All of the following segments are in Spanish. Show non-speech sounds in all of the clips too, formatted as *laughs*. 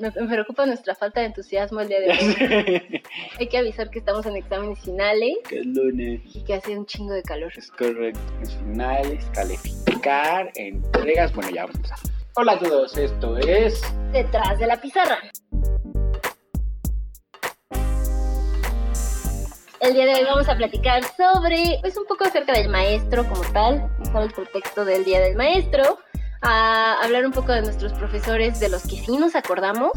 Me, preocupa nuestra falta de entusiasmo el día de *laughs* hoy. Hay que avisar que estamos en exámenes finales que es lunes. y que hace un chingo de calor. Es correcto. Es finales, calificar, entregas. Bueno, ya vamos a empezar. Hola a todos, esto es. Detrás de la pizarra. El día de hoy vamos a platicar sobre, pues un poco acerca del maestro como tal, usar el pretexto del Día del Maestro, a hablar un poco de nuestros profesores, de los que sí nos acordamos,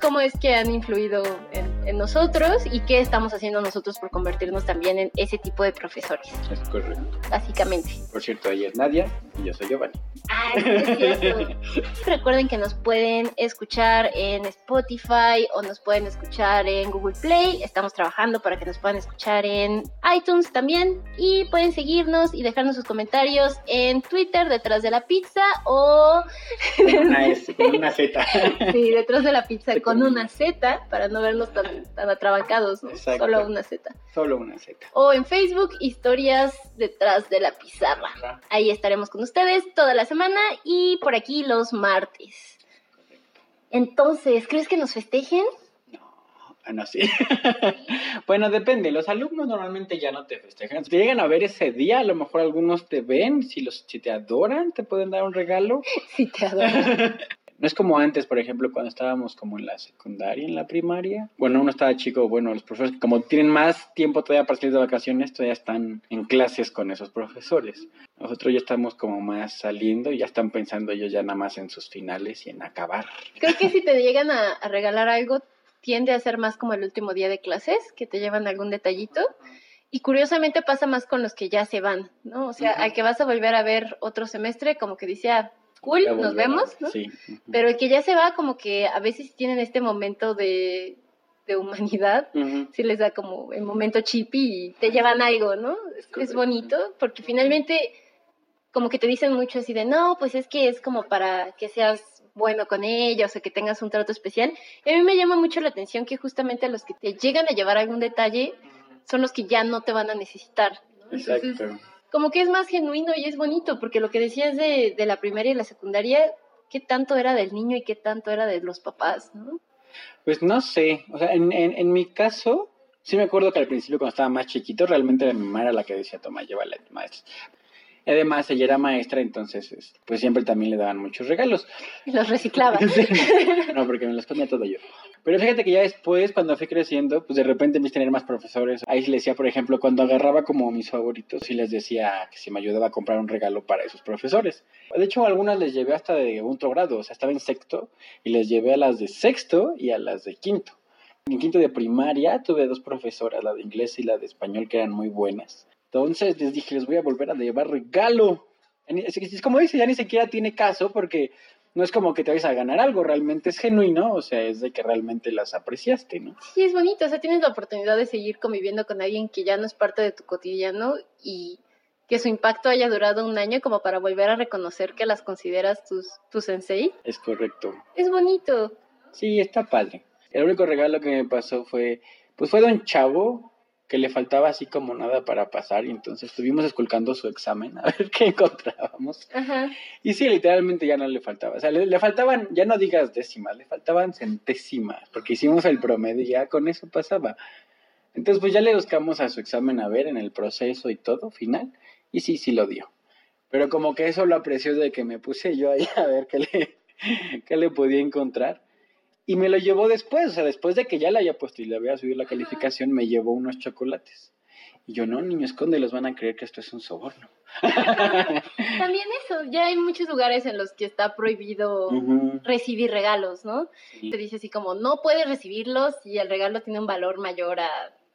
cómo es que han influido en, en nosotros y qué estamos haciendo nosotros por convertirnos también en ese tipo de profesores, Es correcto. básicamente. Por cierto, ella es Nadia y yo soy Giovanni. Ah, es cierto. *laughs* Recuerden que nos pueden escuchar en Spotify o nos pueden escuchar en Google Play. Estamos trabajando para que nos puedan escuchar en iTunes también. Y pueden seguirnos y dejarnos sus comentarios en Twitter detrás de la pizza o Una S, con una Z. *laughs* sí, detrás de la pizza con una Z para no vernos tan, tan atrabancados, ¿no? Exacto. solo una Z. Solo una Z. O en Facebook, historias detrás de la pizarra. Ahí estaremos con ustedes toda la semana y por aquí los martes. Entonces, ¿crees que nos festejen? Ah, no, sí. *laughs* bueno, depende. Los alumnos normalmente ya no te festejan. Si te llegan a ver ese día, a lo mejor algunos te ven. Si, los, si te adoran, te pueden dar un regalo. *laughs* Sí, te adoro. *laughs* No es como antes, por ejemplo, cuando estábamos como en la secundaria, en la primaria. Bueno, uno estaba chico, bueno, los profesores como tienen más tiempo todavía para salir de vacaciones, todavía están en clases con esos profesores. Nosotros ya estamos como más saliendo y ya están pensando ellos ya nada más en sus finales y en acabar. Creo que si te llegan a, a regalar algo, tiende a ser más como el último día de clases, que te llevan algún detallito. Y curiosamente pasa más con los que ya se van, ¿no? O sea, al que vas a volver a ver otro semestre, como que dice, ah, cool, Ya nos vemos, ¿no? Sí. Pero el que ya se va, como que a veces tienen este momento de, de humanidad, Ujú. sí les da como el momento chippy y te llevan algo, ¿no? Es, es bonito, porque finalmente como que te dicen mucho así de, no, pues es que es como para que seas bueno con ellos o que tengas un trato especial. Y a mí me llama mucho la atención que justamente los que te llegan a llevar algún detalle son los que ya no te van a necesitar. ¿no? Entonces, Exacto. Como que es más genuino y es bonito, porque lo que decías de, de la primaria y la secundaria, qué tanto era del niño y qué tanto era de los papás, ¿no? Pues no sé, o sea, en, en, en mi caso, sí me acuerdo que al principio cuando estaba más chiquito, realmente mi mamá era la que decía, toma, llévala a tu maestra. Además, ella era maestra, entonces, es- pues siempre también le daban muchos regalos. Y los reciclaba. *laughs* *laughs* no, porque me los comía todo yo. Pero fíjate que ya después, cuando fui creciendo, pues de repente empecé a tener más profesores. Ahí les decía, por ejemplo, cuando agarraba como mis favoritos, sí les decía que si me ayudaba a comprar un regalo para esos profesores. De hecho, algunas les llevé hasta de otro grado, o sea, estaba en sexto y les llevé a las de sexto y a las de quinto. En quinto de primaria tuve dos profesoras, la de inglés y la de español, que eran muy buenas. Entonces les dije, les voy a volver a llevar regalo. Es como dice, ya ni siquiera tiene caso porque no es como que te vayas a ganar algo, realmente es genuino, o sea, es de que realmente las apreciaste, ¿no? Sí, es bonito, o sea, tienes la oportunidad de seguir conviviendo con alguien que ya no es parte de tu cotidiano y que su impacto haya durado un año como para volver a reconocer que las consideras tus, tu sensei. Es correcto. Es bonito. Sí, está padre. El único regalo que me pasó fue, pues fue de un chavo que le faltaba así como nada para pasar y entonces estuvimos esculcando su examen a *laughs* ver qué encontrábamos. Ajá. Y sí, literalmente ya no le faltaba. O sea, le, le faltaban, ya no digas décimas, le faltaban centésimas, porque hicimos el promedio y ya con eso pasaba. Entonces, pues ya le buscamos a su examen a ver en el proceso y todo, final, y sí, sí lo dio. Pero como que eso lo apreció de que me puse yo ahí *laughs* a ver qué le, qué le podía encontrar. Y me lo llevó después, o sea, después de que ya le haya puesto y le había subido la calificación, me llevó unos chocolates. Y yo, no, niño, escóndelos, van a creer que esto es un soborno. *laughs* También eso, ya hay muchos lugares en los que está prohibido recibir regalos, ¿no? Sí. Te dice así como, no puedes recibirlos y el regalo tiene un valor mayor a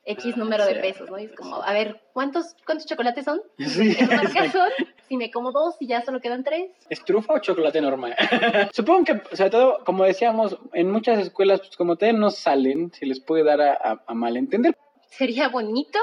X Ah, número de pesos, ¿no? Y es como, a ver, ¿cuántos, cuántos chocolates son? Sí, ¿Qué marca son? Si me como dos y ya solo quedan tres. ¿Es trufa o chocolate normal? *laughs* Supongo que, sobre todo, como decíamos, en muchas escuelas, pues como todavía no salen, se les puede dar a, a, a malentender. Sería bonito,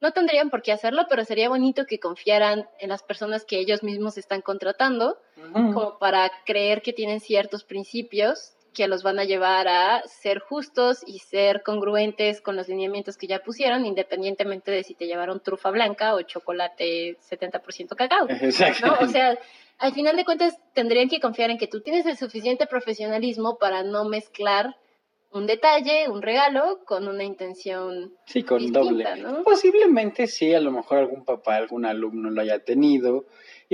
no tendrían por qué hacerlo, pero sería bonito que confiaran en las personas que ellos mismos están contratando, como para creer que tienen ciertos principios que los van a llevar a ser justos y ser congruentes con los lineamientos que ya pusieron, independientemente de si te llevaron trufa blanca o chocolate 70% cacao. Exacto. ¿no? O sea, al final de cuentas tendrían que confiar en que tú tienes el suficiente profesionalismo para no mezclar un detalle, un regalo, con una intención. Sí, con distinta, doble. ¿no? Posiblemente sí, a lo mejor algún papá, algún alumno lo haya tenido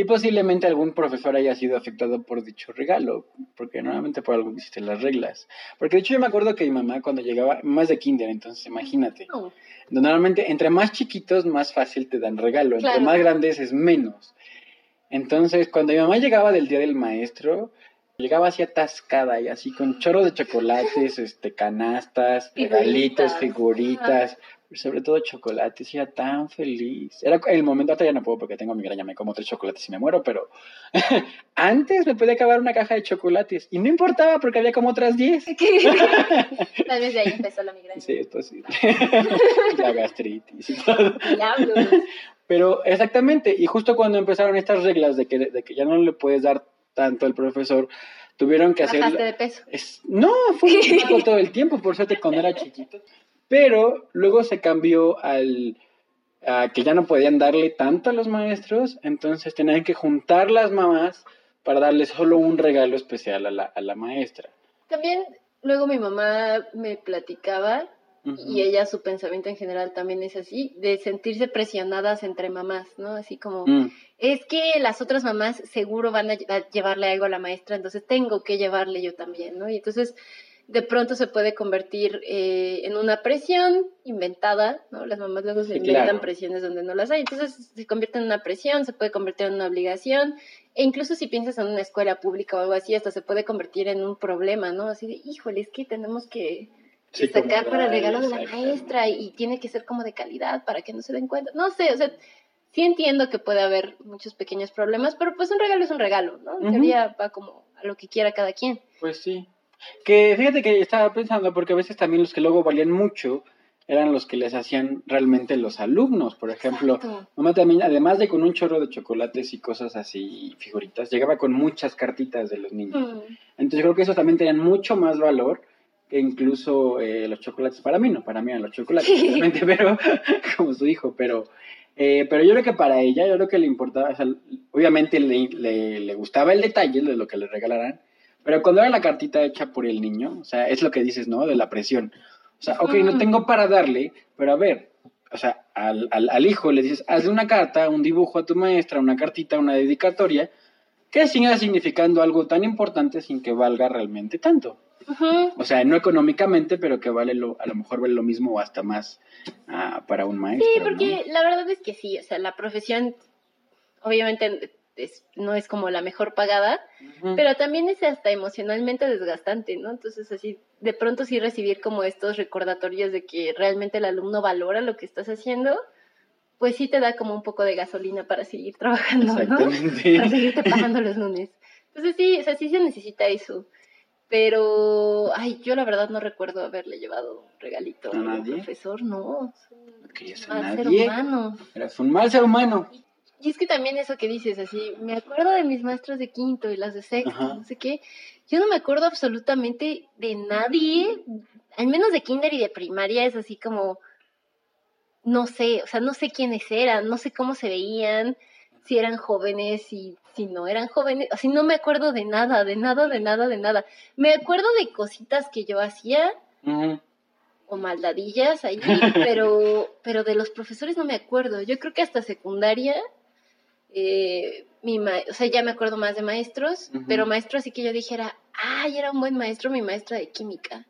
y posiblemente algún profesor haya sido afectado por dicho regalo, porque normalmente por algo existen las reglas. Porque de hecho yo me acuerdo que mi mamá cuando llegaba, más de kinder, entonces imagínate, No. normalmente entre más chiquitos más fácil te dan regalo, entre más grandes es menos. Entonces cuando mi mamá llegaba del día del maestro, llegaba así atascada y así con chorro de chocolates, este, canastas, regalitos, Figuritas. Sobre todo chocolates, era tan feliz. Era el momento, ahorita ya no puedo porque tengo migraña, me como tres chocolates y me muero, pero *laughs* antes me podía acabar una caja de chocolates y no importaba porque había como otras 10. *laughs* Tal vez de ahí *laughs* empezó la migraña. Sí, es posible. La gastritis y todo. Diablos. Pero exactamente, y justo cuando empezaron estas reglas de que, de que ya no le puedes dar tanto al profesor, tuvieron que hacer... De peso. Es- no, fue un todo el tiempo, por suerte cuando era chiquito. Pero luego se cambió al a que ya no podían darle tanto a los maestros, entonces tenían que juntar las mamás para darle solo un regalo especial a la, a la maestra. También luego mi mamá me platicaba y ella su pensamiento en general también es así, de sentirse presionadas entre mamás, ¿no? Así como, Mm, es que las otras mamás seguro van a llevarle algo a la maestra, entonces tengo que llevarle yo también, ¿no? Y entonces de pronto se puede convertir eh, en una presión inventada, ¿no? Las mamás luego se Sí, inventan claro. presiones donde no las hay, entonces se convierte en una presión, se puede convertir en una obligación, e incluso si piensas en una escuela pública o algo así, hasta se puede convertir en un problema, ¿no? Así de, híjole, es que tenemos que sí, sacar para el regalo de la maestra y tiene que ser como de calidad para que no se den cuenta. No sé, o sea, sí entiendo que puede haber muchos pequeños problemas, pero pues un regalo es un regalo, ¿no? En Ujú. teoría va como a lo que quiera cada quien. Pues sí. Que fíjate que estaba pensando, porque a veces también los que luego valían mucho eran los que les hacían realmente los alumnos. Por ejemplo, Exacto. mamá también, además de con un chorro de chocolates y cosas así, figuritas, llegaba con muchas cartitas de los niños. Mm, Entonces yo creo que esos también tenían mucho más valor que incluso eh, los chocolates. Para mí no, para mí eran los chocolates, *laughs* obviamente, pero *laughs* como su hijo, pero... eh, pero yo creo que para ella, yo creo que le importaba, o sea, obviamente le, le, le gustaba el detalle de lo que le regalaran, pero cuando era la cartita hecha por el niño, o sea, es lo que dices, ¿no? De la presión. O sea, ok, no tengo para darle, pero a ver, o sea, al, al, al hijo le dices, hazle una carta, un dibujo a tu maestra, una cartita, una dedicatoria, que siga significando algo tan importante sin que valga realmente tanto. ujú. O sea, no económicamente, pero que vale lo, a lo mejor vale lo mismo o hasta más ah, para un maestro. Sí, ¿no? porque la verdad es que sí, o sea, la profesión obviamente es- no es como la mejor pagada, pero también es hasta emocionalmente desgastante, ¿no? Entonces, así, de pronto sí recibir como estos recordatorios de que realmente el alumno valora lo que estás haciendo, pues sí te da como un poco de gasolina para seguir trabajando, ¿no? *laughs* Para seguirte pagando los lunes. Entonces sí, o sea, sí se necesita eso. Pero, ay, yo la verdad no recuerdo haberle llevado un regalito ¿A nadie? profesor, no. No querías a Al ser nadie. humano. Eras un mal ser humano. Y es que también eso que dices, así, me acuerdo de mis maestros de quinto y las de sexto, Ajá. no sé qué. Yo no me acuerdo absolutamente de nadie, al menos de kinder y de primaria, es así como, no sé, o sea, no sé quiénes eran, no sé cómo se veían, si eran jóvenes y si no eran jóvenes, así no me acuerdo de nada, de nada, de nada, de nada. Me acuerdo de cositas que yo hacía, o maldadillas ahí, *laughs* pero, pero de los profesores no me acuerdo. Yo creo que hasta secundaria, eh, mi ma- o sea, ya me acuerdo más de maestros, Ujú. pero maestro así que yo dijera, ay, era un buen maestro, mi maestra de química.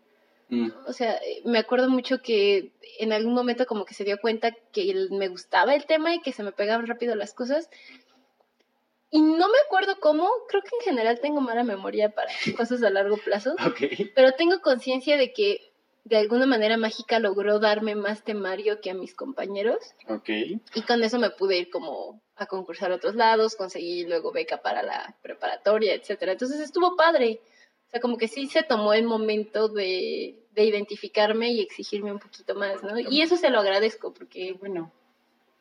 Mm. O sea, eh, me acuerdo mucho que en algún momento como que se dio cuenta que me gustaba el tema y que se me pegaban rápido las cosas. Y no me acuerdo cómo, creo que en general tengo mala memoria para *laughs* cosas a largo plazo Ok. pero tengo conciencia de que de alguna manera mágica logró darme más temario que a mis compañeros Ok. y con eso me pude ir como a concursar a otros lados, conseguí luego beca para la preparatoria, etcétera. Entonces estuvo padre. O sea, como que sí se tomó el momento de, de identificarme y exigirme un poquito más, ¿no? Y eso se lo agradezco porque, Bueno.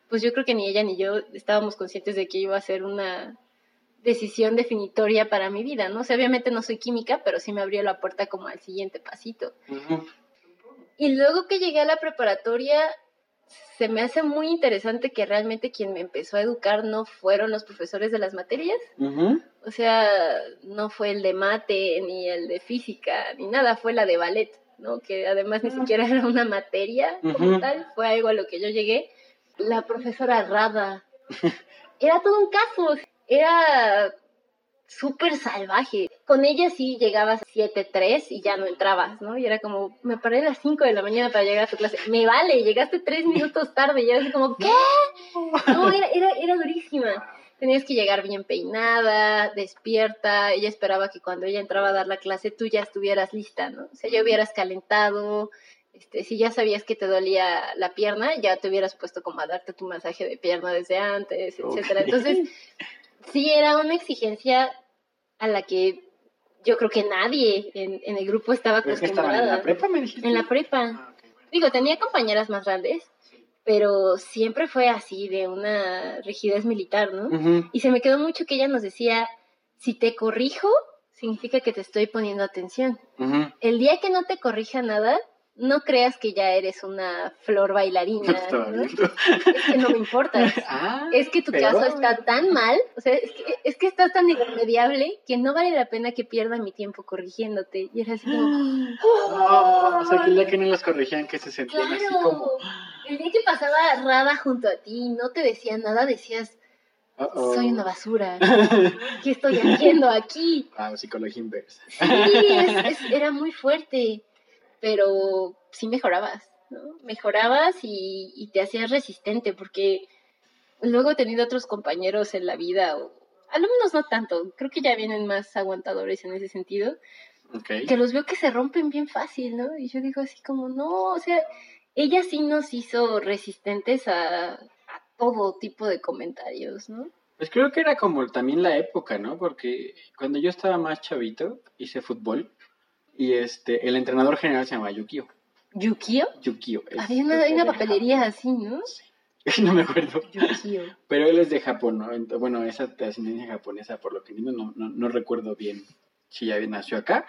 pues yo creo que ni ella ni yo estábamos conscientes de que iba a ser una decisión definitoria para mi vida, ¿no? O sea, obviamente no soy química, pero sí me abrió la puerta como al siguiente pasito. Y luego que llegué a la preparatoria, se me hace muy interesante que realmente quien me empezó a educar no fueron los profesores de las materias. O sea, no fue el de mate, ni el de física, ni nada, fue la de ballet, ¿no? Que además ni siquiera era una materia como tal, fue algo a lo que yo llegué. La profesora Rada, *laughs* era todo un caso, era súper salvaje. Con ella sí llegabas a 7.3 y ya no entrabas, ¿no? Y era como, me paré a las 5 de la mañana para llegar a tu clase. Me vale, llegaste tres minutos tarde. Y era así como, ¿qué? No, era, era, era durísima. Tenías que llegar bien peinada, despierta. Ella esperaba que cuando ella entraba a dar la clase tú ya estuvieras lista, ¿no? O sea, ya hubieras calentado. Este, si ya sabías que te dolía la pierna, ya te hubieras puesto como a darte tu masaje de pierna desde antes, etcétera. Entonces, sí era una exigencia a la que yo creo que nadie en, en el grupo estaba Pero es que en acostumbrada. la prepa, me dijiste. En la prepa. Ah, bueno. Digo, tenía compañeras más grandes, pero siempre fue así, de una rigidez militar, ¿no? Y se me quedó mucho que ella nos decía, si te corrijo, significa que te estoy poniendo atención. El día que no te corrija nada, no creas que ya eres una flor bailarina. ¿no? Es que no me importa. *laughs* Ah, Es que tu pero- caso está tan mal, o sea, es que, es que estás tan irremediable que no vale la pena que pierda mi tiempo corrigiéndote. Y era así como, *gasps* No, o sea, que el día que no los corregían, que se sentían así claro. como. El día que pasaba Rada junto a ti y no te decía nada, decías, soy una basura. *laughs* ¿Qué estoy haciendo aquí? Ah, psicología inversa. Sí, es- es- *laughs* era muy fuerte, pero sí mejorabas, ¿no? Mejorabas y, y te hacías resistente, porque luego he tenido otros compañeros en la vida, o alumnos no tanto, creo que ya vienen más aguantadores en ese sentido, Ok. que los veo que se rompen bien fácil, ¿no? Y yo digo así como, no, o sea, ella sí nos hizo resistentes a, a todo tipo de comentarios, ¿no? Pues creo que era como también la época, ¿no? Porque cuando yo estaba más chavito, hice fútbol y este, el entrenador general se llamaba Yukio. Yukio. Yukio. es- Había una, hay una papelería así, ¿no? *laughs* No me acuerdo. Yukio. Pero él es de Japón, ¿no? Bueno, esa de ascendencia japonesa, por lo que no, no, no recuerdo bien si ya nació acá.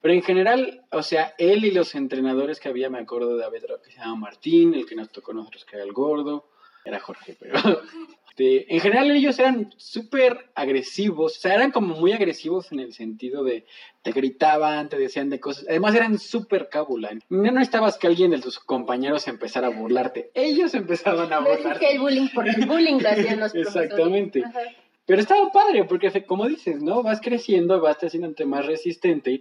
Pero en general, o sea, él y los entrenadores que había, me acuerdo de otro que se llama Martín, el que nos tocó a nosotros que era el gordo, era Jorge, pero... *laughs* este, en general ellos eran súper agresivos, o sea, eran como muy agresivos en el sentido de te gritaban, te decían de cosas, además eran súper cábula. No necesitabas que alguien de tus compañeros empezara a burlarte, ellos empezaban a No burlarte. existía el bullying porque el bullying lo hacían los. Exactamente. Ajá. Pero estaba padre, porque como dices, ¿no? Vas creciendo, vas haciéndote más resistente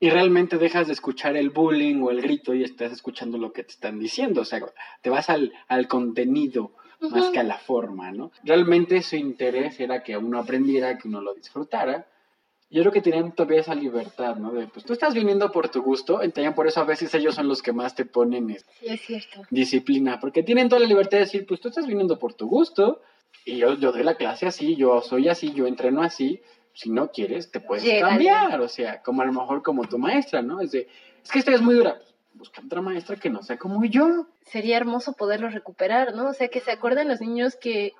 y realmente dejas de escuchar el bullying o el grito y estás escuchando lo que te están diciendo. O sea, te vas al, al contenido más que a la forma, ¿no? Realmente su interés era que uno aprendiera, que uno lo disfrutara. Yo creo que tenían todavía esa libertad, ¿no? De, pues tú estás viniendo por tu gusto, entonces por eso a veces ellos son los que más te ponen este, Sí, es cierto. disciplina, porque tienen toda la libertad de decir, pues tú estás viniendo por tu gusto, y yo, yo doy la clase así, yo soy así, yo entreno así, si no quieres, te puedes cambiar, o sea, como a lo mejor como tu maestra, ¿no? Es de, es que esta es muy dura, pues, busca otra maestra que no sea como yo. Sería hermoso poderlo recuperar, ¿no? O sea, que se acuerden los niños que...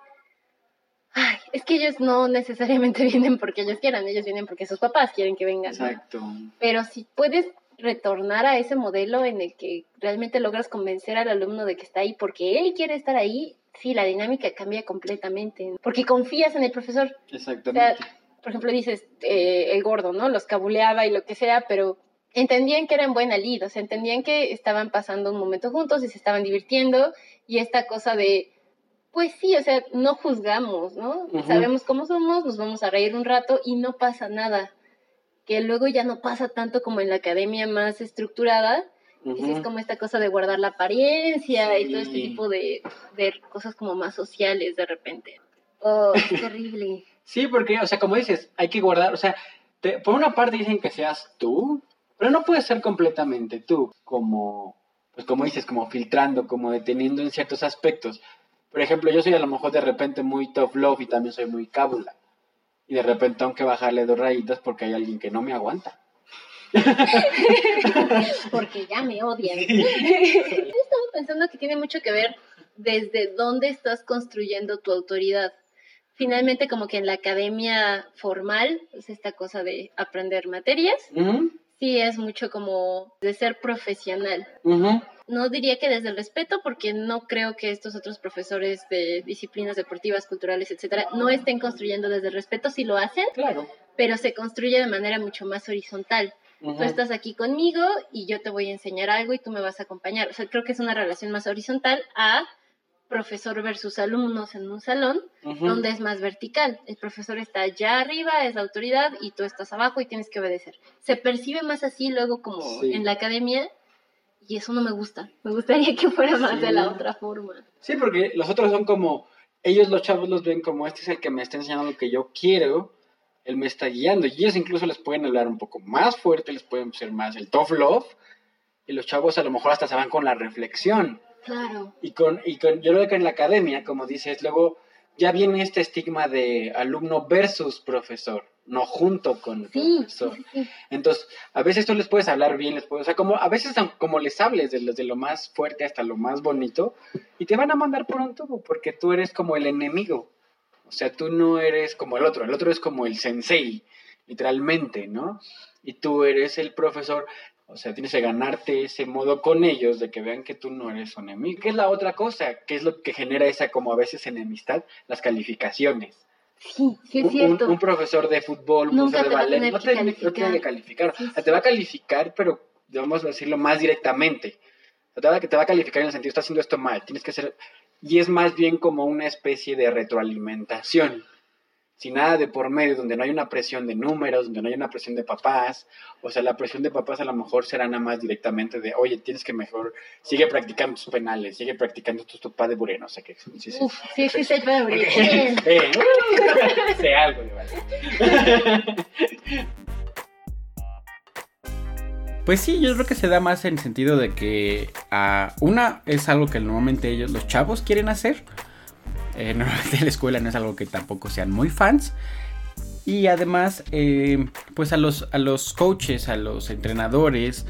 Ay, es que ellos no necesariamente *laughs* vienen porque ellos quieran, ellos vienen porque sus papás quieren que vengan. ¿no? Exacto. Pero si puedes retornar a ese modelo en el que realmente logras convencer al alumno de que está ahí porque él quiere estar ahí, sí, la dinámica cambia completamente. Porque confías en el profesor. Exactamente. por ejemplo, dices, eh, el gordo, ¿no? Los cabuleaba y lo que sea, pero entendían que eran buena lid, o sea, entendían que estaban pasando un momento juntos y se estaban divirtiendo, y esta cosa de, pues sí, o sea, no juzgamos, ¿no? Ujú. Sabemos cómo somos, nos vamos a reír un rato y no pasa nada. Que luego ya no pasa tanto como en la academia más estructurada, que sí Ujú. es como esta cosa de guardar la apariencia y todo este Sí. tipo de, de cosas como más sociales de repente. *laughs* Oh, es terrible. Sí, porque, o sea, como dices, hay que guardar, o sea, te- por una parte dicen que seas tú, pero no puedes ser completamente tú, como, pues como dices, como filtrando, como deteniendo en ciertos aspectos. Por ejemplo, yo soy a lo mejor de repente muy tough love y también soy muy cábula. Y de repente tengo que bajarle dos rayitas porque hay alguien que no me aguanta. *laughs* porque ya me odian. Estaba pensando que tiene mucho que ver desde dónde estás construyendo tu autoridad. Finalmente, como que en la academia formal, es esta cosa de aprender materias, Ujú, sí es mucho como de ser profesional. no diría que desde el respeto, porque no creo que estos otros profesores de disciplinas deportivas, culturales, etcétera, no estén construyendo desde el respeto, si lo hacen, Claro. pero se construye de manera mucho más horizontal. Tú estás aquí conmigo y yo te voy a enseñar algo y tú me vas a acompañar. O sea, creo que es una relación más horizontal a profesor versus alumnos en un salón, donde es más vertical. El profesor está allá arriba, es la autoridad, y tú estás abajo y tienes que obedecer. Se percibe más así luego como Sí. en la academia, y eso no me gusta. Me gustaría que fuera más de la otra forma. Sí, porque los otros son como, ellos los chavos los ven como, este es el que me está enseñando lo que yo quiero, él me está guiando, y ellos incluso les pueden hablar un poco más fuerte, les pueden ser más el tough love, y los chavos a lo mejor hasta se van con la reflexión. Claro. Y con, y con, yo creo que en la academia, como dices, luego ya viene este estigma de alumno versus profesor, no junto con el Sí, profesor. sí, sí. Entonces, a veces tú les puedes hablar bien, les puedes, o sea, como, a veces como les hables de, de lo más fuerte hasta lo más bonito, y te van a mandar por un tubo, porque tú eres como el enemigo. O sea, tú no eres como el otro, el otro es como el sensei, literalmente, ¿no? Y tú eres el profesor, o sea, tienes que ganarte ese modo con ellos de que vean que tú no eres un enemigo. ¿Qué es la otra cosa? ¿Qué es lo que genera esa como a veces enemistad? Las calificaciones. Sí, sí es un, cierto. un profesor de fútbol, un Nunca profesor de va a ballet, no te, no tiene que calificar. Sí, sí. Te va a calificar, pero vamos a decirlo más directamente. Va, te va a calificar en el sentido, estás haciendo esto mal, tienes que hacer... Y es más bien como una especie de retroalimentación. Sin nada de por medio, donde no hay una presión de números, donde no hay una presión de papás. O sea, la presión de papás a lo mejor será nada más directamente de, oye, tienes que mejor, sigue practicando tus penales, sigue practicando tus topas de bureno, no sé qué. Sí, sí, Uf, sí uh, *laughs* sé algo de vale. Pues sí, yo creo que se da más en el sentido de que ah, una es algo que normalmente ellos, los chavos, quieren hacer. Eh, *laughs* normalmente en la escuela no es algo que tampoco sean muy fans. Y además, eh, pues a los, a los coaches, a los entrenadores,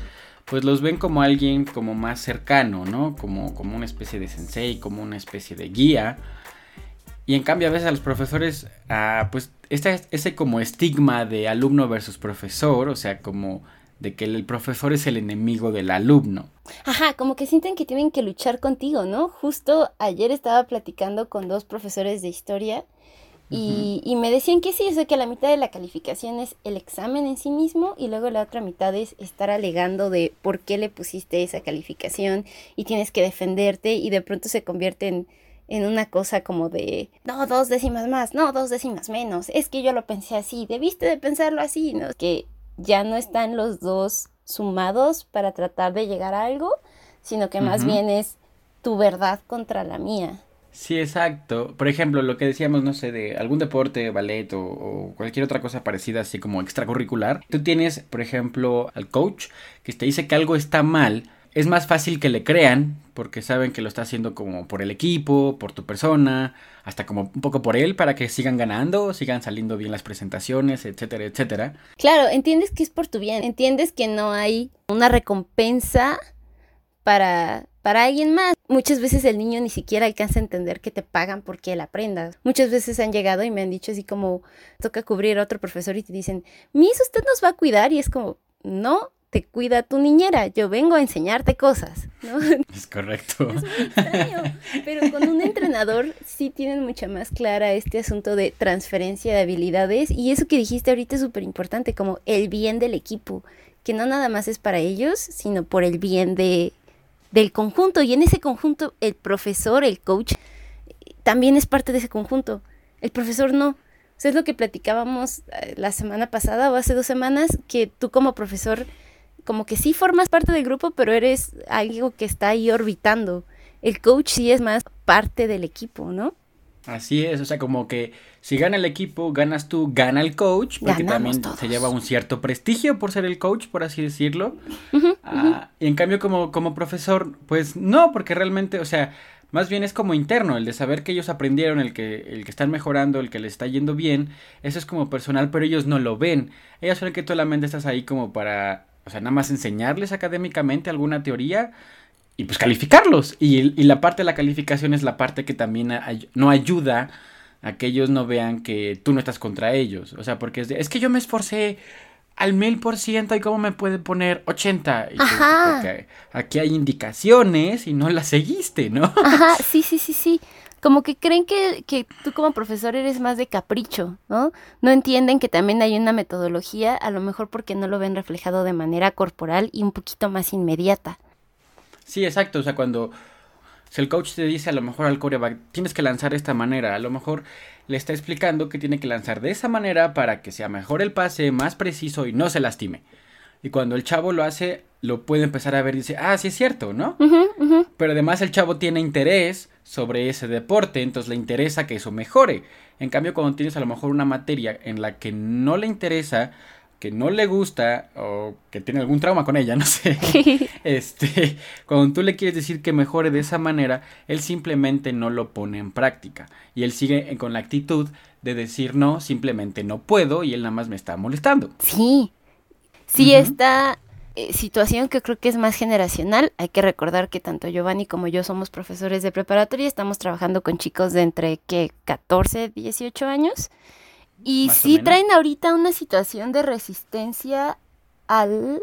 pues los ven como alguien como más cercano, ¿no? Como, como una especie de sensei, como una especie de guía. Y en cambio a veces a los profesores, ah, pues este, ese como estigma de alumno versus profesor, o sea, como de que el profesor es el enemigo del alumno. Ajá, como que sienten que tienen que luchar contigo, ¿no? Justo ayer estaba platicando con dos profesores de historia y, y me decían que sí, o sea, que la mitad de la calificación es el examen en sí mismo y luego la otra mitad es estar alegando de por qué le pusiste esa calificación y tienes que defenderte y de pronto se convierte en, en una cosa como de, no, dos décimas más, no, dos décimas menos, es que yo lo pensé así, debiste de pensarlo así, ¿no? Que ya no están los dos sumados para tratar de llegar a algo, sino que más bien es tu verdad contra la mía. Sí, exacto. Por ejemplo, lo que decíamos, no sé, de algún deporte, ballet o, o cualquier otra cosa parecida, así como extracurricular. Tú tienes, por ejemplo, al coach que te dice que algo está mal. Es más fácil que le crean porque saben que lo está haciendo como por el equipo, por tu persona, hasta como un poco por él para que sigan ganando, sigan saliendo bien las presentaciones, etcétera, etcétera. Claro, entiendes que es por tu bien, entiendes que no hay una recompensa para, para alguien más. Muchas veces el niño ni siquiera alcanza a entender que te pagan porque él aprenda. Muchas veces han llegado y me han dicho así como, toca cubrir a otro profesor y te dicen, Miss, usted nos va a cuidar y es como, no, te cuida tu niñera, yo vengo a enseñarte cosas, ¿no? *laughs* Es correcto. Es muy extraño, pero con un entrenador sí tienen mucha más clara este asunto de transferencia de habilidades y eso que dijiste ahorita es súper importante, como el bien del equipo, que no nada más es para ellos, sino por el bien de, del conjunto y en ese conjunto el profesor, el coach, también es parte de ese conjunto, el profesor no. O sea, es lo que platicábamos eh, la semana pasada o hace dos semanas, que tú como profesor como que sí formas parte del grupo, pero eres algo que está ahí orbitando. El coach sí es más parte del equipo, ¿no? Así es, o sea, como que si gana el equipo, ganas tú, gana el coach, porque Ganamos también todos. se lleva un cierto prestigio por ser el coach, por así decirlo. Ah, y en cambio como, como profesor, pues no, porque realmente, o sea, más bien es como interno, el de saber que ellos aprendieron, el que, el que están mejorando, el que les está yendo bien, eso es como personal, pero ellos no lo ven. Ellos creen que tú solamente estás ahí como para, o sea, nada más enseñarles académicamente alguna teoría y pues calificarlos. Y, y la parte de la calificación es la parte que también ay- no ayuda a que ellos no vean que tú no estás contra ellos. O sea, porque es, de, es que yo me esforcé al mil por ciento y cómo me puede poner 80. Y Ajá. porque aquí hay indicaciones y no las seguiste, ¿no? Ajá, *laughs* sí, sí, sí, sí. Como que creen que, que tú como profesor eres más de capricho, ¿no? No entienden que también hay una metodología, a lo mejor porque no lo ven reflejado de manera corporal y un poquito más inmediata. Sí, exacto. O sea, cuando si el coach te dice a lo mejor al coreback, tienes que lanzar de esta manera, a lo mejor le está explicando que tiene que lanzar de esa manera para que sea mejor el pase, más preciso y no se lastime. Y cuando el chavo lo hace, lo puede empezar a ver y dice, ah, sí es cierto, ¿no? Pero además el chavo tiene interés sobre ese deporte, entonces le interesa que eso mejore. En cambio, cuando tienes a lo mejor una materia en la que no le interesa, que no le gusta o que tiene algún trauma con ella, *laughs* no sé. *laughs* este, cuando tú le quieres decir que mejore de esa manera, él simplemente no lo pone en práctica y él sigue con la actitud de decir no, simplemente no puedo y él nada más me está molestando. Sí, sí, esta eh, situación que creo que es más generacional, hay que recordar que tanto Giovanni como yo somos profesores de preparatoria, estamos trabajando con chicos de entre que 14, 18 años. Y Más sí traen ahorita una situación de resistencia al,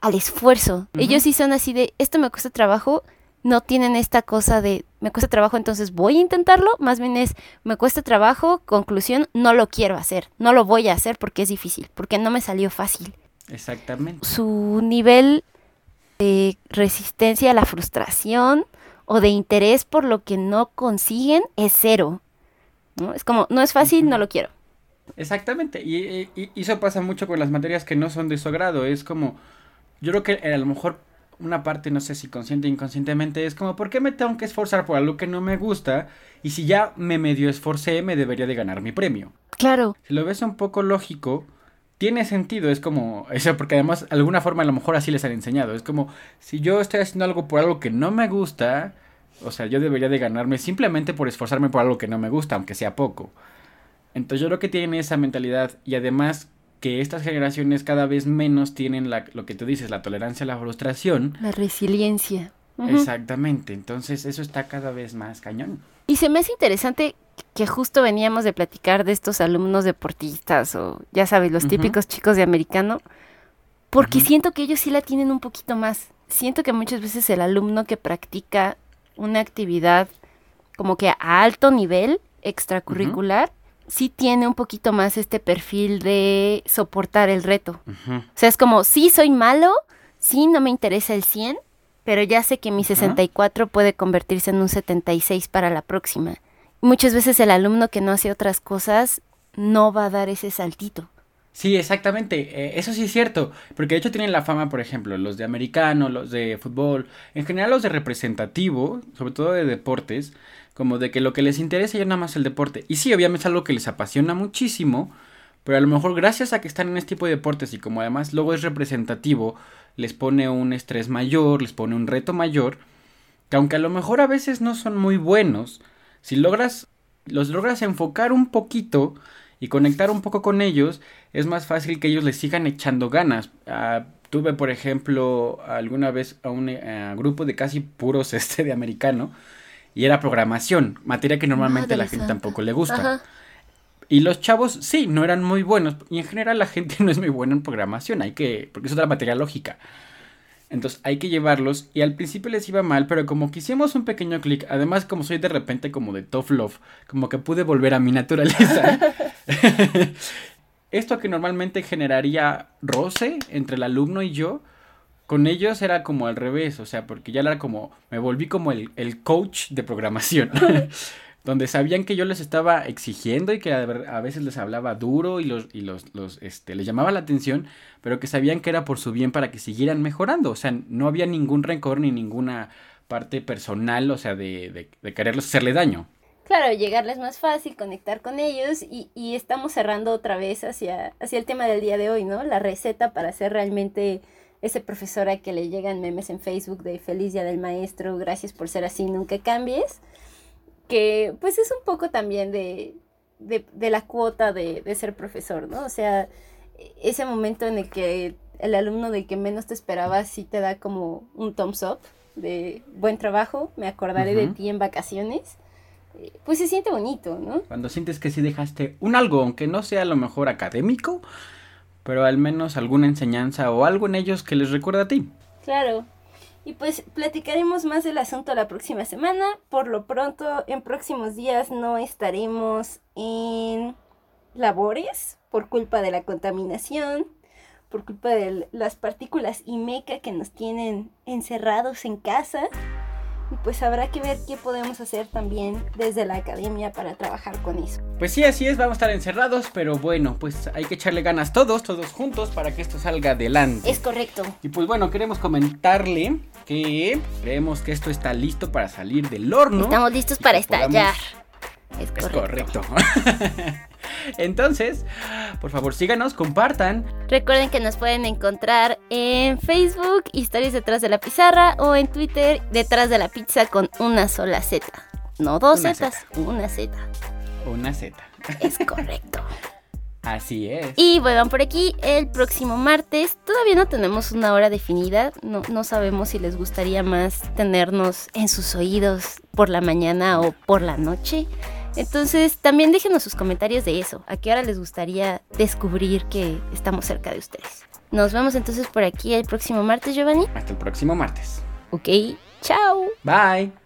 al esfuerzo. Ellos sí son así de, esto me cuesta trabajo, no tienen esta cosa de, me cuesta trabajo, entonces voy a intentarlo, más bien es, me cuesta trabajo, conclusión, no lo quiero hacer, no lo voy a hacer porque es difícil, porque no me salió fácil. Exactamente. Su nivel de resistencia a la frustración o de interés por lo que no consiguen es cero. ¿no? Es como, no es fácil, no lo quiero. Exactamente. Y, y- y eso pasa mucho con las materias que no son de su agrado. Es como, yo creo que a lo mejor una parte, no sé si consciente o inconscientemente, es como, ¿por qué me tengo que esforzar por algo que no me gusta? Y si ya me medio esforcé, me debería de ganar mi premio. Claro, Si lo ves un poco lógico, tiene sentido, es como, eso porque además, de alguna forma a lo mejor así les han enseñado, es como, si yo estoy haciendo algo por algo que no me gusta, o sea, yo debería de ganarme simplemente por esforzarme por algo que no me gusta, aunque sea poco. Entonces yo creo que tienen esa mentalidad y además que estas generaciones cada vez menos tienen la, lo que tú dices, la tolerancia a la frustración. la resiliencia. Exactamente, entonces eso está cada vez más cañón. Y se me hace interesante que justo veníamos de platicar de estos alumnos deportistas o ya sabes, los típicos chicos de americano, porque siento que ellos sí la tienen un poquito más. Siento que muchas veces el alumno que practica una actividad como que a alto nivel extracurricular, sí tiene un poquito más este perfil de soportar el reto. O sea, es como, sí soy malo, sí no me interesa el 100, pero ya sé que mi Ajá. 64 puede convertirse en un 76 para la próxima. Muchas veces el alumno que no hace otras cosas no va a dar ese saltito. Sí, exactamente. eh, eso sí es cierto. Porque de hecho tienen la fama, por ejemplo, los de americano, los de fútbol, en general los de representativo, sobre todo de deportes, como de que lo que les interesa ya nada más el deporte. Y sí, obviamente es algo que les apasiona muchísimo, pero a lo mejor gracias a que están en este tipo de deportes y como además luego es representativo, les pone un estrés mayor, les pone un reto mayor, que aunque a lo mejor a veces no son muy buenos, si logras, los logras enfocar un poquito y conectar un poco con ellos, es más fácil que ellos les sigan echando ganas. Ah, tuve, por ejemplo, alguna vez a un eh, grupo de casi puros *laughs* este de americano y era programación, materia que normalmente a la Madre gente santa. tampoco le gusta. Ajá. Y los chavos, sí, no eran muy buenos. Y en general la gente *laughs* no es muy buena en programación. Hay que. Porque es otra materia lógica. Entonces hay que llevarlos. Y al principio les iba mal, pero como que hicimos un pequeño clic. Además, como soy de repente como de tough love, como que pude volver a mi naturaleza. *laughs* Esto que normalmente generaría roce entre el alumno y yo, con ellos era como al revés. O sea, porque ya era como. Me volví como el, el coach de programación. *laughs* donde sabían que yo les estaba exigiendo y que a, veces les hablaba duro y los y los, los este les llamaba la atención, pero que sabían que era por su bien para que siguieran mejorando, o sea, no había ningún rencor ni ninguna parte personal, o sea, de, de, quererles hacerle daño. Claro, llegarles más fácil, conectar con ellos y, y estamos cerrando otra vez hacia, hacia el tema del día de hoy, ¿no? La receta para ser realmente ese profesor a que le llegan memes en Facebook de feliz día del maestro, gracias por ser así, nunca cambies. Que pues es un poco también de, de, de la cuota de, de ser profesor, ¿no? O sea, ese momento en el que el alumno del que menos te esperabas sí te da como un thumbs up de buen trabajo, me acordaré de ti en vacaciones eh, pues se siente bonito, ¿no? Cuando sientes que sí dejaste un algo, aunque no sea a lo mejor académico, pero al menos alguna enseñanza o algo en ellos que les recuerda a ti. Claro. Y pues platicaremos más del asunto la próxima semana. Por lo pronto, en próximos días no estaremos en labores por culpa de la contaminación, por culpa de las partículas y meca que nos tienen encerrados en casa. Y pues habrá que ver qué podemos hacer también desde la academia para trabajar con eso. Pues sí, así es, vamos a estar encerrados, pero bueno, pues hay que echarle ganas todos, todos juntos para que esto salga adelante. Es correcto. Y pues bueno, queremos comentarle que creemos que esto está listo para salir del horno. Estamos listos para estallar. Es correcto. *laughs* Entonces, por favor, síganos, compartan. Recuerden que nos pueden encontrar en Facebook, Historias detrás de la pizarra, o en Twitter, detrás de la pizza con una sola Z. No dos Zetas, una Z. Una Z. Es correcto. *laughs* Así es. Y vuelvan por aquí el próximo martes. Todavía no tenemos una hora definida. No, no sabemos si les gustaría más tenernos en sus oídos por la mañana o por la noche. Entonces, también déjenos sus comentarios de eso. ¿A qué hora les gustaría descubrir que estamos cerca de ustedes? Nos vemos entonces por aquí el próximo martes, Giovanni. Hasta el próximo martes. Ok, chao. Bye.